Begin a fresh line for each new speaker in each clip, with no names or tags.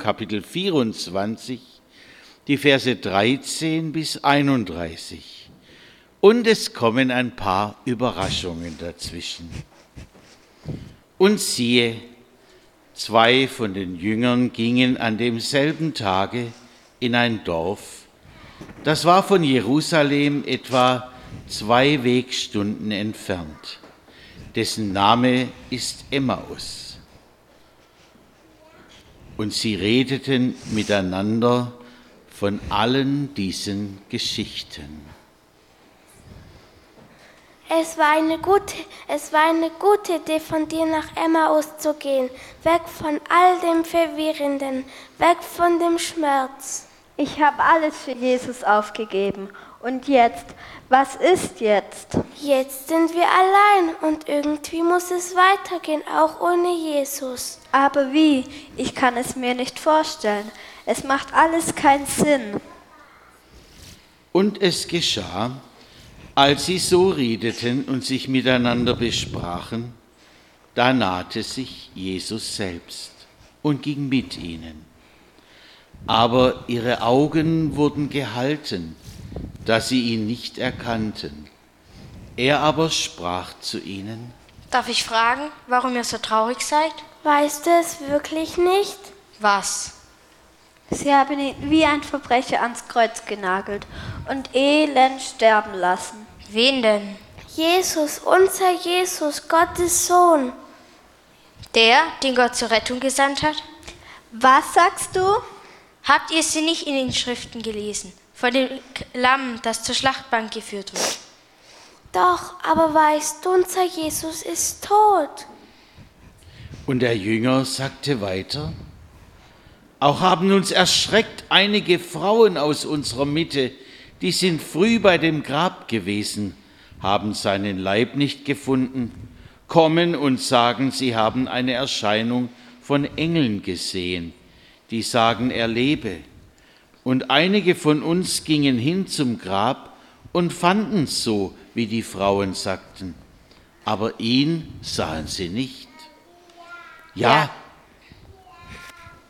Kapitel 24, die Verse 13 bis 31. Und es kommen ein paar Überraschungen dazwischen. Und siehe, zwei von den Jüngern gingen an demselben Tage in ein Dorf, das war von Jerusalem etwa zwei Wegstunden entfernt, dessen Name ist Emmaus. Und sie redeten miteinander von allen diesen Geschichten.
Es war eine gute, es war eine gute Idee, von dir nach Emmaus zu gehen, weg von all dem Verwirrenden, weg von dem Schmerz.
Ich habe alles für Jesus aufgegeben. Und jetzt, was ist jetzt?
Jetzt sind wir allein und irgendwie muss es weitergehen, auch ohne Jesus.
Aber wie? Ich kann es mir nicht vorstellen. Es macht alles keinen Sinn.
Und es geschah, als sie so redeten und sich miteinander besprachen, da nahte sich Jesus selbst und ging mit ihnen. Aber ihre Augen wurden gehalten, dass sie ihn nicht erkannten. Er aber sprach zu ihnen,
Darf ich fragen, warum ihr so traurig seid?
Weißt du es wirklich nicht?
Was?
Sie haben ihn wie ein Verbrecher ans Kreuz genagelt und elend sterben lassen.
Wen denn?
Jesus, unser Jesus, Gottes Sohn.
Der, den Gott zur Rettung gesandt hat?
Was sagst du?
Habt ihr sie nicht in den Schriften gelesen? Von dem Lamm, das zur Schlachtbank geführt wird.
Doch, aber weißt du, unser Jesus ist tot.
Und der Jünger sagte weiter, auch haben uns erschreckt einige Frauen aus unserer Mitte, die sind früh bei dem Grab gewesen, haben seinen Leib nicht gefunden, kommen und sagen, sie haben eine Erscheinung von Engeln gesehen, die sagen, er lebe. Und einige von uns gingen hin zum Grab und fanden es so, wie die Frauen sagten, aber ihn sahen sie nicht. Ja,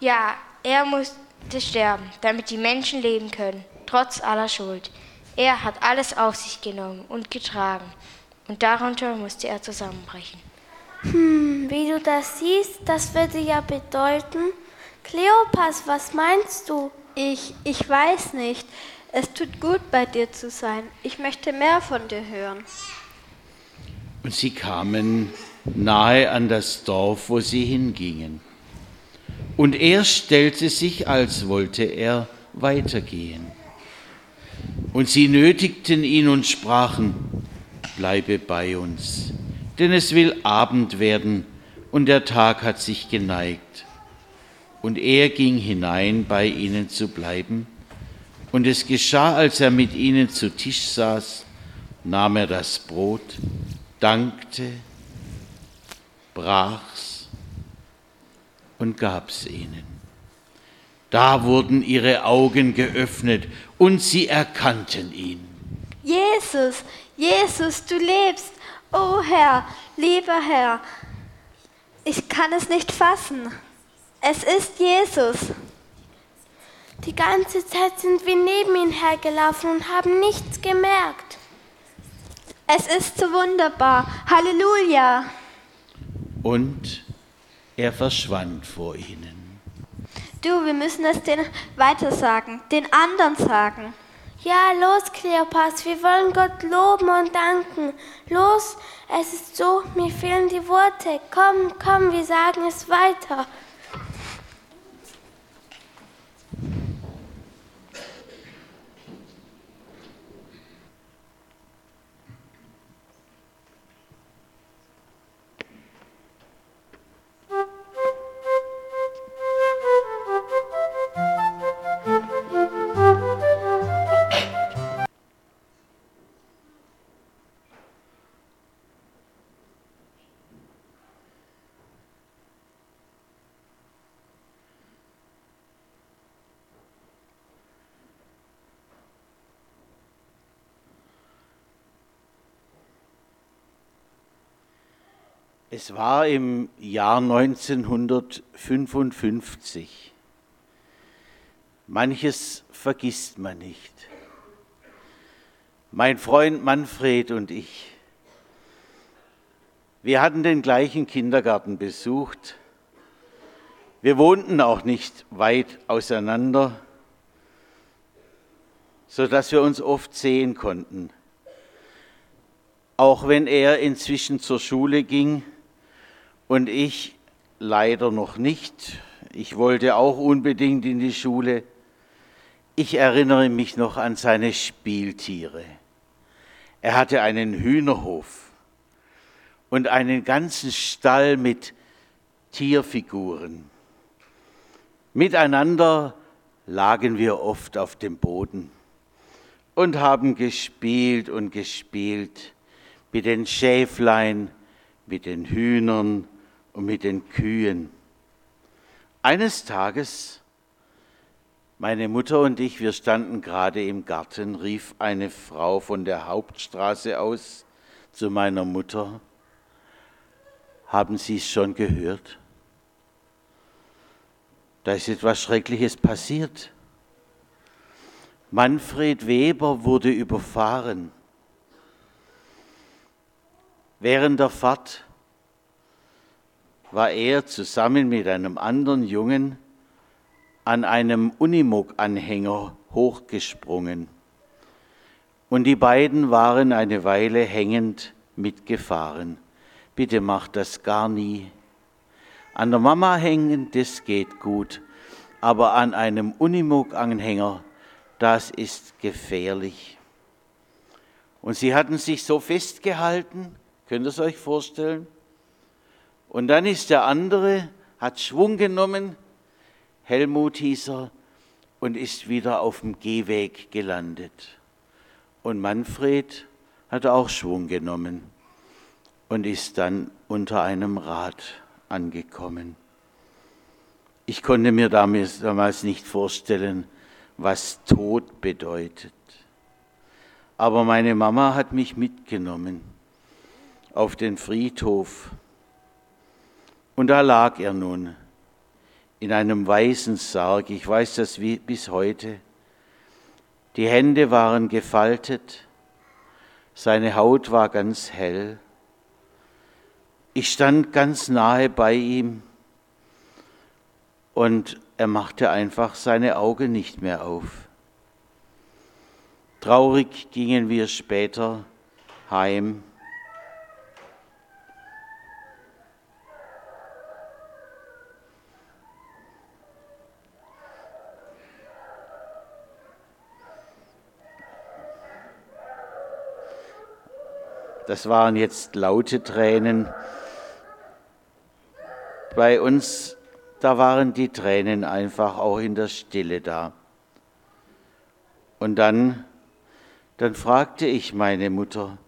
Ja, er musste sterben, damit die Menschen leben können, trotz aller Schuld. Er hat alles auf sich genommen und getragen, und darunter musste er zusammenbrechen.
Hm, wie du das siehst, das würde ja bedeuten. Kleopas, was meinst du?
Ich, ich weiß nicht. Es tut gut, bei dir zu sein. Ich möchte mehr von dir hören.
Und sie kamen nahe an das Dorf, wo sie hingingen. Und er stellte sich, als wollte er weitergehen. Und sie nötigten ihn und sprachen, bleibe bei uns, denn es will Abend werden und der Tag hat sich geneigt. Und er ging hinein, bei ihnen zu bleiben. Und es geschah, als er mit ihnen zu Tisch saß, nahm er das Brot, dankte, brach's und gab's ihnen. Da wurden ihre Augen geöffnet und sie erkannten ihn.
Jesus, Jesus, du lebst. Oh Herr, lieber Herr, ich kann es nicht fassen. Es ist Jesus.
Die ganze Zeit sind wir neben ihn hergelaufen und haben nichts gemerkt.
Es ist so wunderbar. Halleluja.
Und er verschwand vor ihnen.
Du, wir müssen es denen weitersagen, den anderen sagen.
Ja, los, Kleopas, wir wollen Gott loben und danken. Los, es ist so, mir fehlen die Worte. Komm, komm, wir sagen es weiter.
Es war im Jahr 1955. Manches vergisst man nicht. Mein Freund Manfred und ich, wir hatten den gleichen Kindergarten besucht. Wir wohnten auch nicht weit auseinander, sodass wir uns oft sehen konnten. Auch wenn er inzwischen zur Schule ging und ich leider noch nicht. Ich wollte auch unbedingt in die Schule. Ich erinnere mich noch an seine Spieltiere. Er hatte einen Hühnerhof und einen ganzen Stall mit Tierfiguren. Miteinander lagen wir oft auf dem Boden und haben gespielt und gespielt mit den Schäflein, mit den Hühnern und mit den Kühen. Eines Tages meine Mutter und ich, wir standen gerade im Garten, rief eine Frau von der Hauptstraße aus zu meiner Mutter, haben Sie es schon gehört? Da ist etwas Schreckliches passiert. Manfred Weber wurde überfahren. Während der Fahrt war er zusammen mit einem anderen Jungen an einem Unimog-Anhänger hochgesprungen. Und die beiden waren eine Weile hängend mitgefahren. Bitte macht das gar nie. An der Mama hängen, das geht gut, aber an einem Unimog-Anhänger, das ist gefährlich. Und sie hatten sich so festgehalten, könnt ihr es euch vorstellen? Und dann ist der andere, hat Schwung genommen, Helmut hieß er und ist wieder auf dem Gehweg gelandet. Und Manfred hat auch Schwung genommen und ist dann unter einem Rad angekommen. Ich konnte mir damals nicht vorstellen, was Tod bedeutet. Aber meine Mama hat mich mitgenommen auf den Friedhof. Und da lag er nun in einem weißen Sarg, ich weiß das wie, bis heute. Die Hände waren gefaltet, seine Haut war ganz hell. Ich stand ganz nahe bei ihm und er machte einfach seine Augen nicht mehr auf. Traurig gingen wir später heim Das waren jetzt laute Tränen. Bei uns, da waren die Tränen einfach auch in der Stille da. Und dann, dann fragte ich meine Mutter,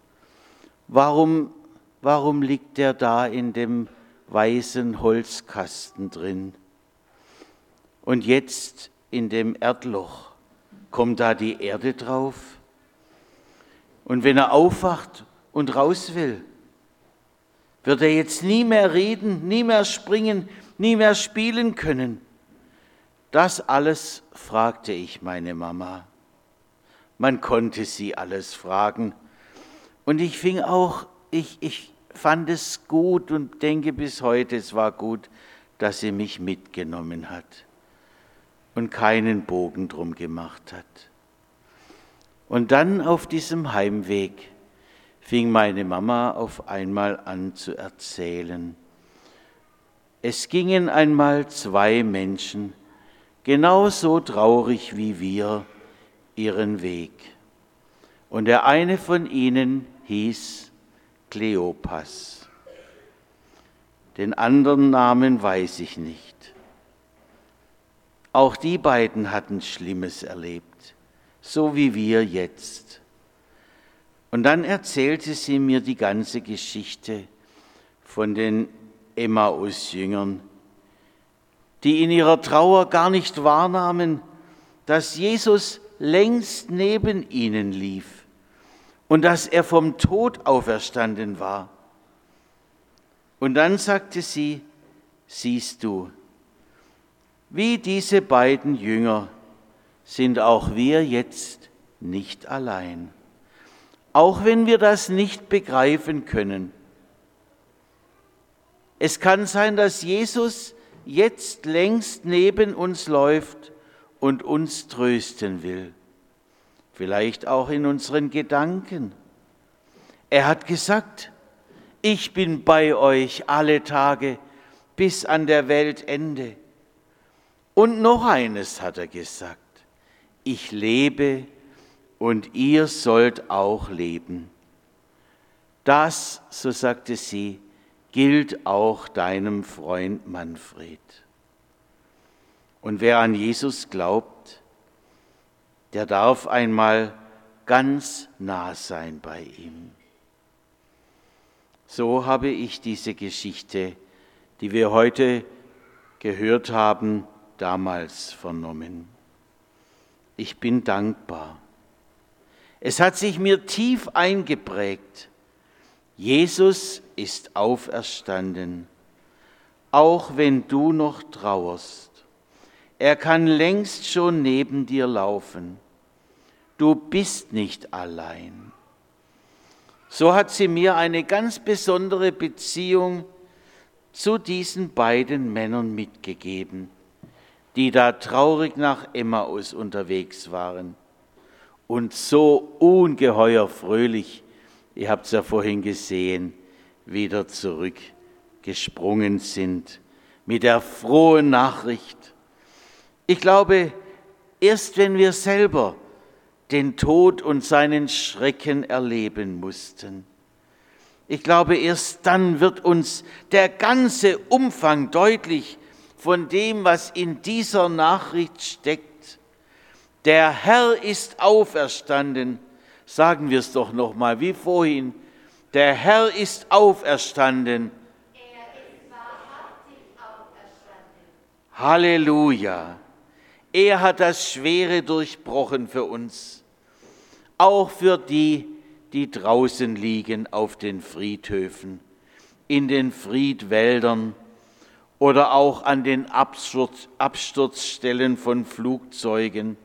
warum, warum liegt der da in dem weißen Holzkasten drin? Und jetzt in dem Erdloch, kommt da die Erde drauf? Und wenn er aufwacht und raus will, wird er jetzt nie mehr reden, nie mehr springen, nie mehr spielen können. Das alles fragte ich meine Mama. Man konnte sie alles fragen. Und ich fing auch, ich, ich fand es gut und denke bis heute, es war gut, dass sie mich mitgenommen hat und keinen Bogen drum gemacht hat. Und dann auf diesem Heimweg fing meine Mama auf einmal an zu erzählen. Es gingen einmal zwei Menschen, genauso traurig wie wir, ihren Weg. Und der eine von ihnen hieß Kleopas. Den anderen Namen weiß ich nicht. Auch die beiden hatten Schlimmes erlebt, so wie wir jetzt. Und dann erzählte sie mir die ganze Geschichte von den Emmaus-Jüngern, die in ihrer Trauer gar nicht wahrnahmen, dass Jesus längst neben ihnen lief und dass er vom Tod auferstanden war. Und dann sagte sie, siehst du, wie diese beiden Jünger sind auch wir jetzt nicht allein. Auch wenn wir das nicht begreifen können. Es kann sein, dass Jesus jetzt längst neben uns läuft und uns trösten will. Vielleicht auch in unseren Gedanken. Er hat gesagt, ich bin bei euch alle Tage bis an der Weltende. Und noch eines hat er gesagt, ich lebe und ihr sollt auch leben. Das, so sagte sie, gilt auch deinem Freund Manfred. Und wer an Jesus glaubt, der darf einmal ganz nah sein bei ihm. So habe ich diese Geschichte, die wir heute gehört haben, damals vernommen. Ich bin dankbar. Es hat sich mir tief eingeprägt. Jesus ist auferstanden, auch wenn du noch trauerst. Er kann längst schon neben dir laufen. Du bist nicht allein. So hat sie mir eine ganz besondere Beziehung zu diesen beiden Männern mitgegeben die da traurig nach Emmaus unterwegs waren und so ungeheuer fröhlich, ihr habt es ja vorhin gesehen, wieder zurückgesprungen sind mit der frohen Nachricht. Ich glaube, erst wenn wir selber den Tod und seinen Schrecken erleben mussten, ich glaube, erst dann wird uns der ganze Umfang deutlich, von dem, was in dieser Nachricht steckt. Der Herr ist auferstanden. Sagen wir es doch noch mal wie vorhin. Der Herr ist. Er auferstanden. Halleluja. Er hat das Schwere durchbrochen für uns. Auch für die, die draußen liegen auf den Friedhöfen, in den Friedwäldern, oder auch an den Absturz, Absturzstellen von Flugzeugen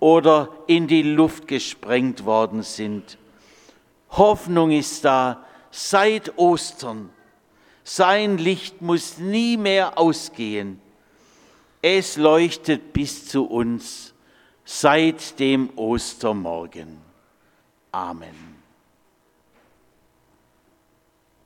oder in die Luft gesprengt worden sind. Hoffnung ist da seit Ostern. Sein Licht muss nie mehr ausgehen. Es leuchtet bis zu uns seit dem Ostermorgen. Amen.